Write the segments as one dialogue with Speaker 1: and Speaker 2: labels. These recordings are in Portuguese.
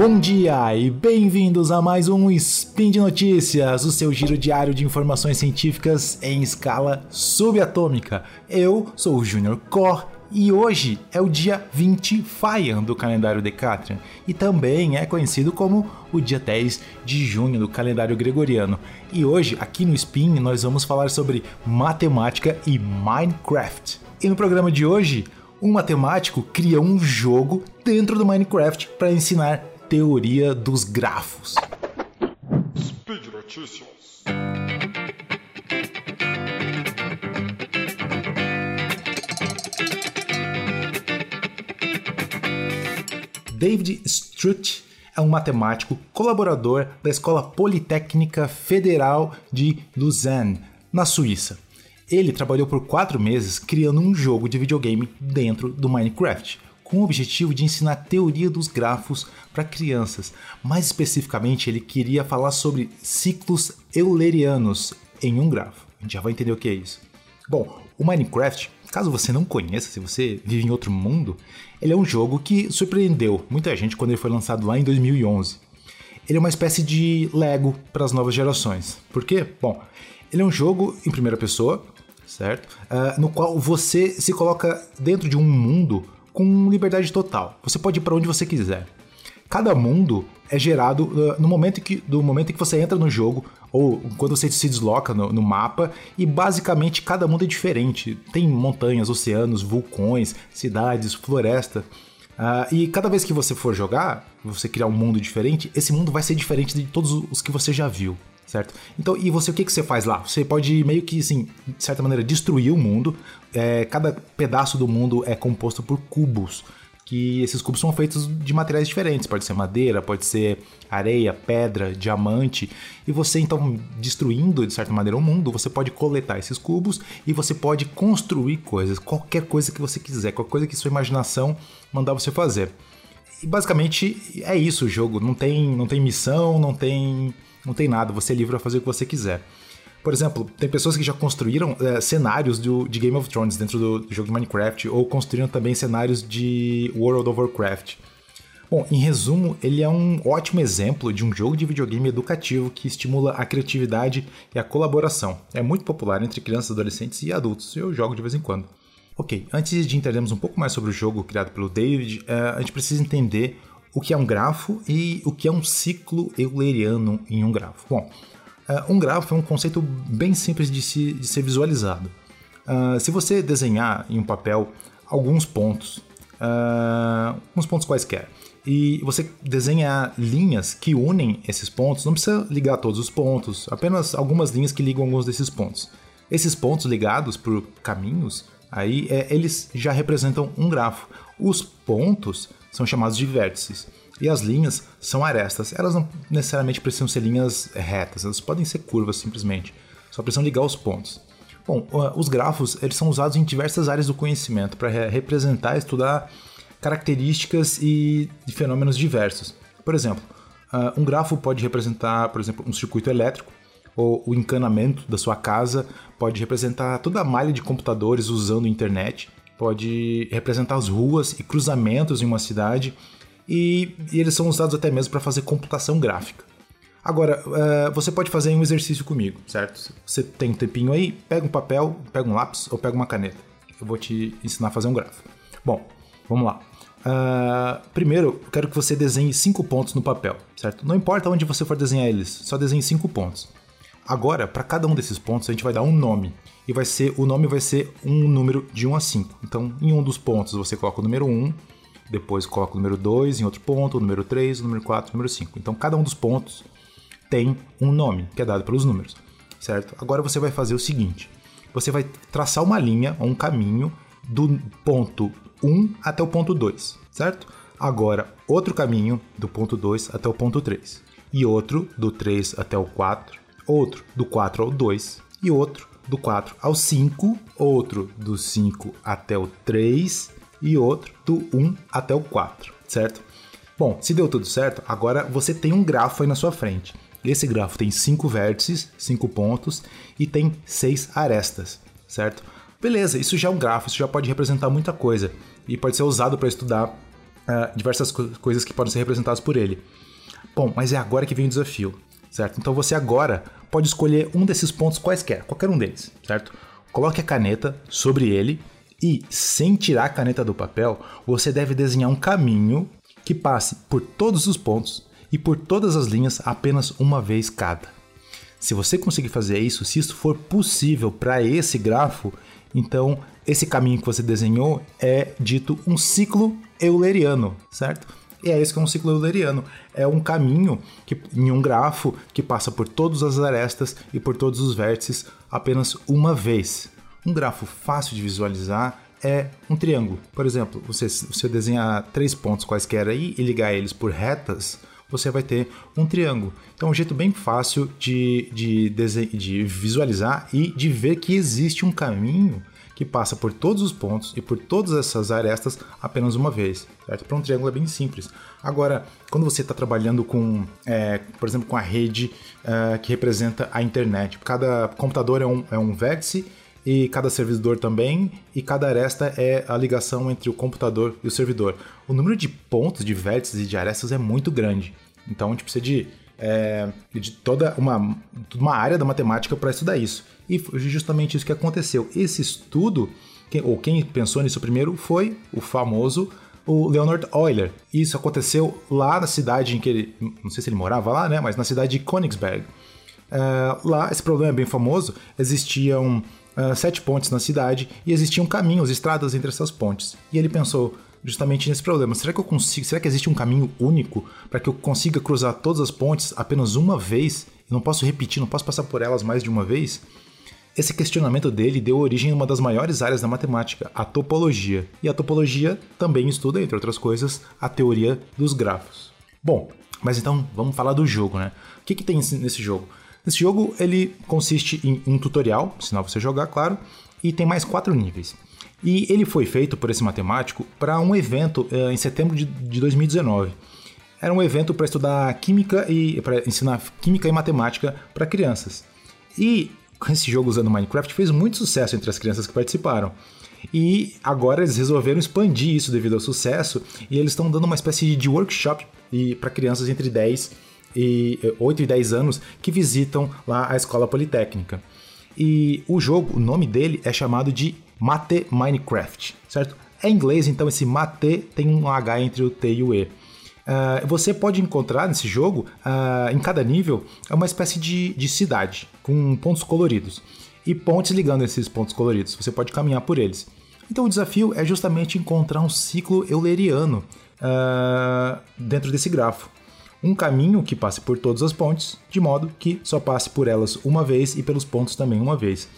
Speaker 1: Bom dia e bem-vindos a mais um Spin de Notícias, o seu giro diário de informações científicas em escala subatômica. Eu sou o Junior Core e hoje é o dia 20 Faian do calendário Decatrian e também é conhecido como o dia 10 de junho do calendário gregoriano. E hoje, aqui no Spin, nós vamos falar sobre matemática e Minecraft. E no programa de hoje, um matemático cria um jogo dentro do Minecraft para ensinar teoria dos grafos.
Speaker 2: Speed Notícias.
Speaker 1: David Strutt é um matemático colaborador da Escola Politécnica Federal de Lausanne, na Suíça. Ele trabalhou por quatro meses criando um jogo de videogame dentro do Minecraft com o objetivo de ensinar teoria dos grafos para crianças. Mais especificamente, ele queria falar sobre ciclos eulerianos em um grafo. A gente já vai entender o que é isso. Bom, o Minecraft, caso você não conheça, se você vive em outro mundo, ele é um jogo que surpreendeu muita gente quando ele foi lançado lá em 2011. Ele é uma espécie de Lego para as novas gerações. Por quê? Bom, ele é um jogo em primeira pessoa, certo? Uh, no qual você se coloca dentro de um mundo com liberdade total. Você pode ir para onde você quiser. Cada mundo é gerado uh, no momento que, do momento em que você entra no jogo ou quando você se desloca no, no, mapa e basicamente cada mundo é diferente. Tem montanhas, oceanos, vulcões, cidades, floresta. Uh, e cada vez que você for jogar, você criar um mundo diferente, esse mundo vai ser diferente de todos os que você já viu certo? Então, e você, o que, que você faz lá? Você pode meio que, assim, de certa maneira, destruir o mundo. É, cada pedaço do mundo é composto por cubos, que esses cubos são feitos de materiais diferentes. Pode ser madeira, pode ser areia, pedra, diamante. E você, então, destruindo, de certa maneira, o mundo, você pode coletar esses cubos e você pode construir coisas, qualquer coisa que você quiser, qualquer coisa que sua imaginação mandar você fazer. E basicamente é isso o jogo. Não tem, não tem missão, não tem não tem nada, você é livre a fazer o que você quiser. Por exemplo, tem pessoas que já construíram é, cenários do, de Game of Thrones dentro do, do, jogo de Minecraft, ou construíram também cenários de World of Warcraft. Bom, em resumo, ele é um ótimo exemplo de um jogo de videogame educativo que estimula a criatividade e a colaboração. É muito popular entre crianças, adolescentes e adultos. Eu jogo de vez em quando. Ok, antes de entendermos um pouco mais sobre o jogo criado pelo David, é, a gente precisa entender o que é um grafo e o que é um ciclo euleriano em um grafo. Bom, uh, um grafo é um conceito bem simples de, se, de ser visualizado. Uh, se você desenhar em um papel alguns pontos, uh, uns pontos quaisquer, e você desenha linhas que unem esses pontos, não precisa ligar todos os pontos, apenas algumas linhas que ligam alguns desses pontos. Esses pontos ligados por caminhos, aí é, eles já representam um grafo. Os pontos são chamados de vértices. E as linhas são arestas. Elas não necessariamente precisam ser linhas retas, elas podem ser curvas simplesmente. Só precisam ligar os pontos. Bom, os grafos eles são usados em diversas áreas do conhecimento para representar e estudar características e fenômenos diversos. Por exemplo, um grafo pode representar, por exemplo, um circuito elétrico, ou o encanamento da sua casa pode representar toda a malha de computadores usando a internet pode representar as ruas e cruzamentos em uma cidade, e, e eles são usados até mesmo para fazer computação gráfica. Agora, uh, você pode fazer um exercício comigo, certo? Você tem um tempinho aí, pega um papel, pega um lápis ou pega uma caneta. Eu vou te ensinar a fazer um gráfico. Bom, vamos lá. Uh, primeiro, eu quero que você desenhe cinco pontos no papel, certo? Não importa onde você for desenhar eles, só desenhe cinco pontos. Agora, para cada um desses pontos, a gente vai dar um nome. E vai ser o nome vai ser um número de 1 a 5. Então, em um dos pontos você coloca o número 1, depois coloca o número 2 em outro ponto, o número 3, o número 4, o número 5. Então, cada um dos pontos tem um nome, que é dado pelos números, certo? Agora você vai fazer o seguinte: você vai traçar uma linha, um caminho do ponto 1 até o ponto 2, certo? Agora, outro caminho do ponto 2 até o ponto 3. E outro do 3 até o 4 outro do 4 ao 2 e outro do 4 ao 5, outro do 5 até o 3 e outro do 1 até o 4, certo? Bom, se deu tudo certo, agora você tem um grafo aí na sua frente. Esse grafo tem 5 vértices, 5 pontos e tem 6 arestas, certo? Beleza, isso já é um grafo, isso já pode representar muita coisa e pode ser usado para estudar uh, diversas co coisas que podem ser representadas por ele. Bom, mas é agora que vem o desafio, certo? Então você agora pode escolher um desses pontos quaisquer, qualquer um deles, certo? Coloque a caneta sobre ele e, sem tirar a caneta do papel, você deve desenhar um caminho que passe por todos os pontos e por todas as linhas apenas uma vez cada. Se você conseguir fazer isso, se isso for possível para esse grafo, então esse caminho que você desenhou é dito um ciclo euleriano, certo? E é isso que é um ciclo euleriano. É um caminho que, em um grafo que passa por todas as arestas e por todos os vértices apenas uma vez. Um grafo fácil de visualizar é um triângulo. Por exemplo, você, você desenhar três pontos quaisquer aí e ligar eles por retas, você vai ter um triângulo. Então é um jeito bem fácil de, de, de visualizar e de ver que existe um caminho que passa por todos os pontos e por todas essas arestas apenas uma vez. Para um triângulo é bem simples. Agora, quando você está trabalhando com, é, por exemplo, com a rede é, que representa a internet, cada computador é um, é um vértice e cada servidor também, e cada aresta é a ligação entre o computador e o servidor. O número de pontos, de vértices e de arestas é muito grande. Então a gente precisa de, é, de toda uma, uma área da matemática para estudar isso. E foi justamente isso que aconteceu. Esse estudo, quem, ou quem pensou nisso primeiro, foi o famoso o Leonard Euler. Isso aconteceu lá na cidade em que ele. Não sei se ele morava lá, né? Mas na cidade de Königsberg. Uh, lá, esse problema é bem famoso. Existiam uh, sete pontes na cidade e existiam caminhos, estradas entre essas pontes. E ele pensou justamente nesse problema. Será que eu consigo? Será que existe um caminho único para que eu consiga cruzar todas as pontes apenas uma vez? Eu não posso repetir, não posso passar por elas mais de uma vez? Esse questionamento dele deu origem a uma das maiores áreas da matemática, a topologia. E a topologia também estuda, entre outras coisas, a teoria dos grafos. Bom, mas então vamos falar do jogo, né? O que, que tem nesse jogo? Esse jogo ele consiste em um tutorial, sinal você jogar, claro, e tem mais quatro níveis. E ele foi feito por esse matemático para um evento uh, em setembro de, de 2019. Era um evento para estudar química e para ensinar química e matemática para crianças. E esse jogo usando Minecraft fez muito sucesso entre as crianças que participaram. E agora eles resolveram expandir isso devido ao sucesso e eles estão dando uma espécie de workshop para crianças entre 10 e 8 e 10 anos que visitam lá a escola politécnica. E o jogo, o nome dele é chamado de Mate Minecraft, certo? É inglês, então esse Mate tem um H entre o T e o E. Uh, você pode encontrar nesse jogo, uh, em cada nível, uma espécie de, de cidade com pontos coloridos e pontes ligando esses pontos coloridos. Você pode caminhar por eles. Então o desafio é justamente encontrar um ciclo euleriano uh, dentro desse grafo. Um caminho que passe por todas as pontes, de modo que só passe por elas uma vez e pelos pontos também uma vez.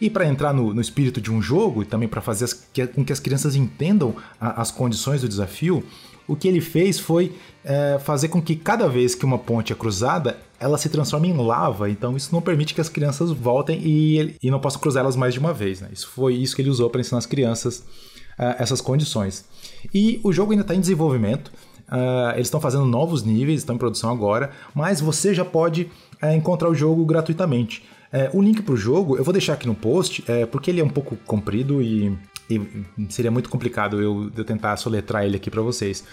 Speaker 1: E para entrar no, no, espírito de um jogo e também para fazer as, que, com que as crianças entendam a, as condições do desafio, o que ele fez foi é, fazer com que cada vez que uma ponte é cruzada, ela se transforme em lava. Então isso não permite que as crianças voltem e, e não possam cruzar elas mais de uma vez. Né? Isso foi isso que ele usou para ensinar as crianças uh, essas condições. E o jogo ainda está em desenvolvimento. Uh, eles estão fazendo novos níveis, estão em produção agora, mas você já pode uh, encontrar o jogo gratuitamente. É, o link para o jogo eu vou deixar aqui no post, é, porque ele é um pouco comprido e e seria muito complicado eu, eu tentar soletrar ele aqui para vocês.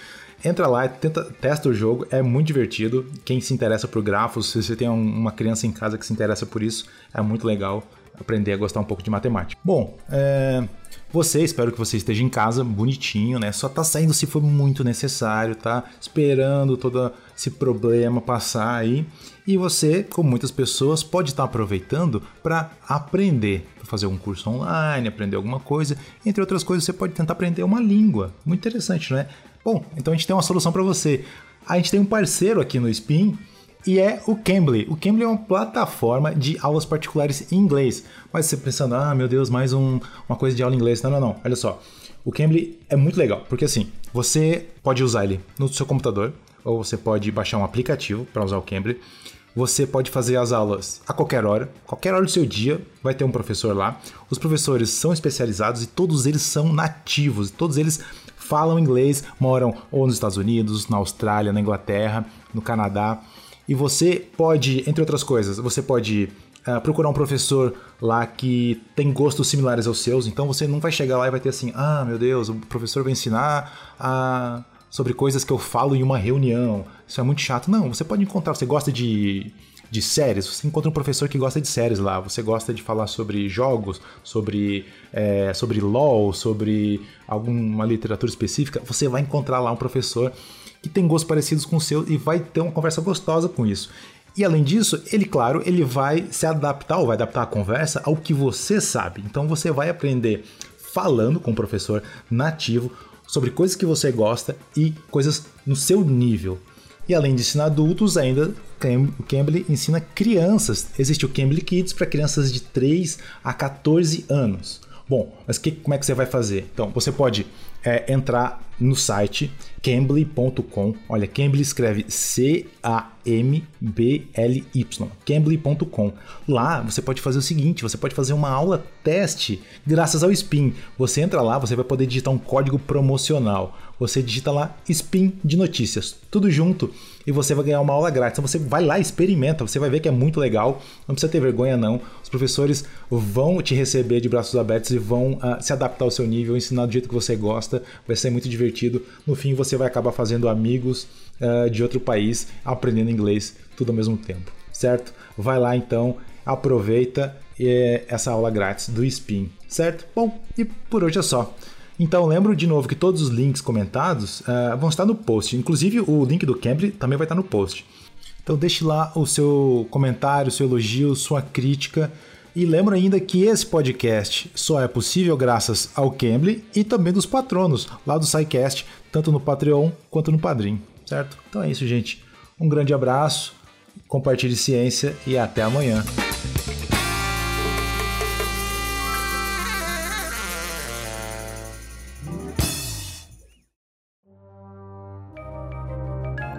Speaker 1: Entra lá, tenta, testa o jogo, é muito divertido. Quem se interessa por grafos, se você tem uma criança em casa que se interessa por isso, é muito legal aprender a gostar um pouco de matemática. Bom, é, você, espero que você esteja em casa bonitinho, né? Só tá saindo se for muito necessário, tá? Esperando todo esse problema passar aí. E você, como muitas pessoas, pode estar aproveitando para aprender, pra fazer um curso online, aprender alguma coisa. Entre outras coisas, você pode tentar aprender uma língua. Muito interessante, não é? Bom, então a gente tem uma solução para você. A gente tem um parceiro aqui no Spin e é o Cambly. O Cambly é uma plataforma de aulas particulares em inglês. Mas você pensando, ah, meu Deus, mais um, uma coisa de aula em inglês. Não, não, não. Olha só. O Cambly é muito legal, porque assim, você pode usar ele no seu computador, ou você pode baixar um aplicativo para usar o Cambly. Você pode fazer as aulas a qualquer hora, qualquer hora do seu dia, vai ter um professor lá. Os professores são especializados e todos eles são nativos, todos eles falam inglês, moram ou nos Estados Unidos, na Austrália, na Inglaterra, no Canadá. E você pode, entre outras coisas, você pode uh, procurar um professor lá que tem gostos similares aos seus. Então você não vai chegar lá e vai ter assim, ah, meu Deus, o professor vai ensinar a sobre coisas que eu falo em uma reunião. Isso é muito chato. Não, você pode encontrar, você gosta de de séries, você encontra um professor que gosta de séries lá, você gosta de falar sobre jogos, sobre, é, sobre LOL, sobre alguma literatura específica, você vai encontrar lá um professor que tem gostos parecidos com o seu e vai ter uma conversa gostosa com isso. E além disso, ele, claro, ele vai se adaptar ou vai adaptar a conversa ao que você sabe. Então você vai aprender falando com o professor nativo sobre coisas que você gosta e coisas no seu nível. E além de ensinar adultos, ainda o Cambly ensina crianças. Existe o Cambly Kids para crianças de 3 a 14 anos. Bom, mas que, como é que você vai fazer? Então, você pode é, entrar no site cambly.com. Olha, Cambly escreve C-A-M-B-L-Y. Cambly.com. Lá você pode fazer o seguinte: você pode fazer uma aula teste graças ao Spin. Você entra lá, você vai poder digitar um código promocional. Você digita lá Spin de notícias, tudo junto, e você vai ganhar uma aula grátis. Então você vai lá, experimenta, você vai ver que é muito legal. Não precisa ter vergonha, não. Os professores vão te receber de braços abertos e vão uh, se adaptar ao seu nível, ensinar do jeito que você gosta. Vai ser muito divertido. No fim, você vai acabar fazendo amigos uh, de outro país, aprendendo inglês, tudo ao mesmo tempo, certo? Vai lá então, aproveita eh, essa aula grátis do Spin, certo? Bom, e por hoje é só. Então, lembro de novo que todos os links comentados uh, vão estar no post. Inclusive, o link do Cambly também vai estar no post. Então, deixe lá o seu comentário, seu elogio, sua crítica. E lembro ainda que esse podcast só é possível graças ao Cambly e também dos patronos lá do SciCast, tanto no Patreon quanto no Padrim, certo? Então é isso, gente. Um grande abraço, compartilhe ciência e até amanhã.